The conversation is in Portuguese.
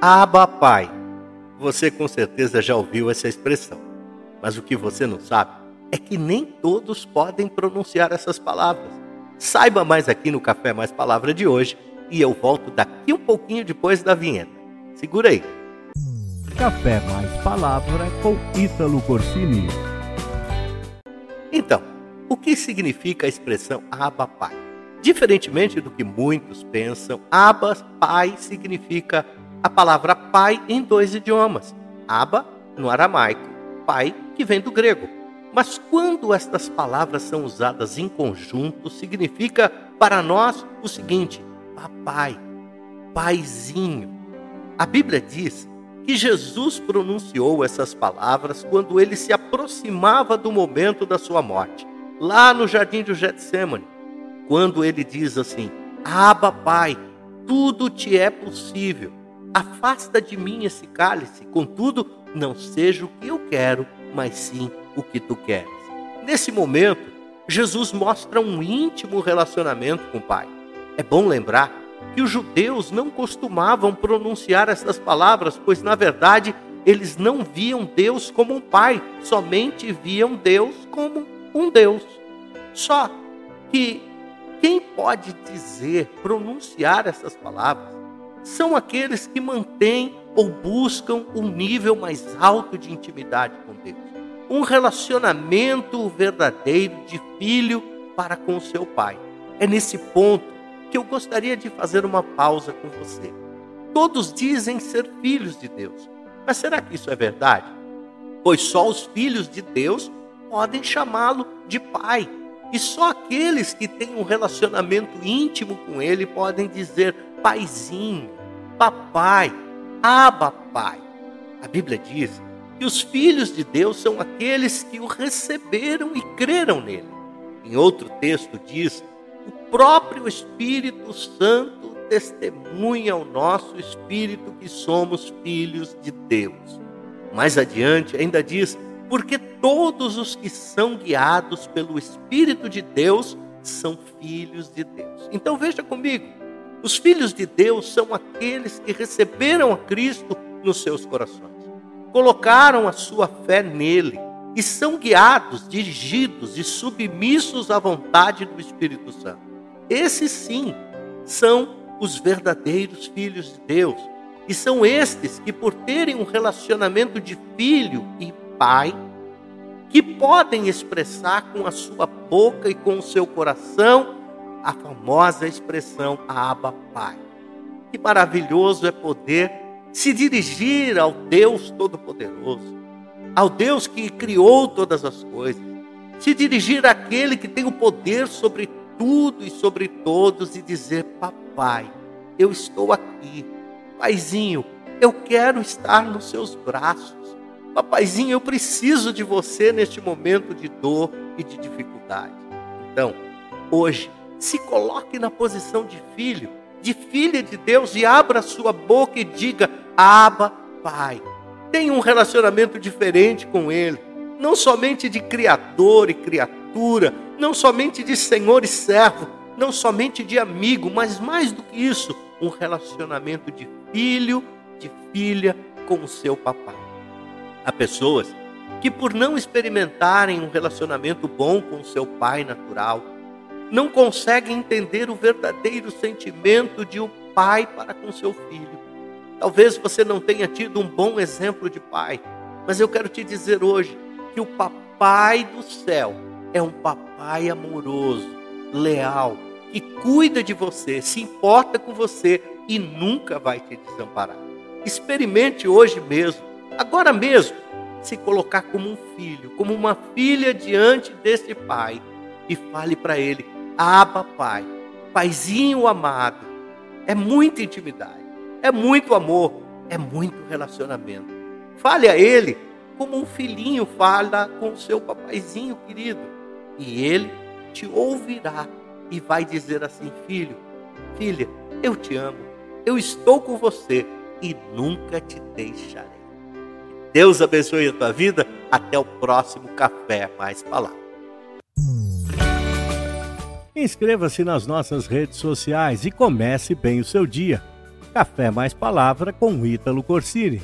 Aba Pai. Você com certeza já ouviu essa expressão. Mas o que você não sabe é que nem todos podem pronunciar essas palavras. Saiba mais aqui no Café Mais Palavra de hoje e eu volto daqui um pouquinho depois da vinheta. Segura aí. Café Mais Palavra com Ítalo Corsini. Então, o que significa a expressão Abba Pai? Diferentemente do que muitos pensam, Abba Pai significa a palavra pai em dois idiomas. Abba no aramaico, pai que vem do grego. Mas quando estas palavras são usadas em conjunto, significa para nós o seguinte: papai, paizinho. A Bíblia diz que Jesus pronunciou essas palavras quando ele se aproximava do momento da sua morte, lá no jardim do Getsemane, quando ele diz assim: Aba, Pai, tudo te é possível. Afasta de mim esse cálice, contudo, não seja o que eu quero, mas sim o que tu queres. Nesse momento, Jesus mostra um íntimo relacionamento com o Pai. É bom lembrar que os judeus não costumavam pronunciar essas palavras, pois na verdade eles não viam Deus como um pai, somente viam Deus como um Deus. Só que quem pode dizer, pronunciar essas palavras, são aqueles que mantêm ou buscam um nível mais alto de intimidade com Deus. Um relacionamento verdadeiro de filho para com seu pai. É nesse ponto que eu gostaria de fazer uma pausa com você. Todos dizem ser filhos de Deus, mas será que isso é verdade? Pois só os filhos de Deus podem chamá-lo de pai. E só aqueles que têm um relacionamento íntimo com ele podem dizer paizinho, papai, aba pai. A Bíblia diz que os filhos de Deus são aqueles que o receberam e creram nele. Em outro texto diz o próprio Espírito Santo testemunha ao nosso espírito que somos filhos de Deus. Mais adiante, ainda diz: porque todos os que são guiados pelo Espírito de Deus são filhos de Deus. Então veja comigo: os filhos de Deus são aqueles que receberam a Cristo nos seus corações, colocaram a sua fé nele e são guiados, dirigidos e submissos à vontade do Espírito Santo. Esses sim são os verdadeiros filhos de Deus. E são estes que, por terem um relacionamento de filho e pai, que podem expressar com a sua boca e com o seu coração a famosa expressão Abba Pai. Que maravilhoso é poder se dirigir ao Deus Todo-Poderoso ao Deus que criou todas as coisas, se dirigir àquele que tem o poder sobre tudo e sobre todos e dizer: Papai, eu estou aqui. Paizinho, eu quero estar nos seus braços. Papaizinho, eu preciso de você neste momento de dor e de dificuldade. Então, hoje, se coloque na posição de filho, de filha de Deus e abra sua boca e diga: Aba, Pai Tenha um relacionamento diferente com Ele, não somente de criador e criatura, não somente de senhor e servo, não somente de amigo, mas mais do que isso, um relacionamento de filho, de filha com o seu papai. Há pessoas que, por não experimentarem um relacionamento bom com o seu pai natural, não conseguem entender o verdadeiro sentimento de um pai para com seu filho. Talvez você não tenha tido um bom exemplo de pai, mas eu quero te dizer hoje que o papai do céu é um papai amoroso, leal, que cuida de você, se importa com você e nunca vai te desamparar. Experimente hoje mesmo, agora mesmo, se colocar como um filho, como uma filha diante desse pai e fale para ele: Aba, pai, paizinho amado. É muita intimidade. É muito amor, é muito relacionamento. Fale a ele como um filhinho fala com seu papaizinho querido. E ele te ouvirá e vai dizer assim: Filho, filha, eu te amo, eu estou com você e nunca te deixarei. Deus abençoe a tua vida. Até o próximo Café Mais Palavra. Inscreva-se nas nossas redes sociais e comece bem o seu dia. Café Mais Palavra com Ítalo Corsini.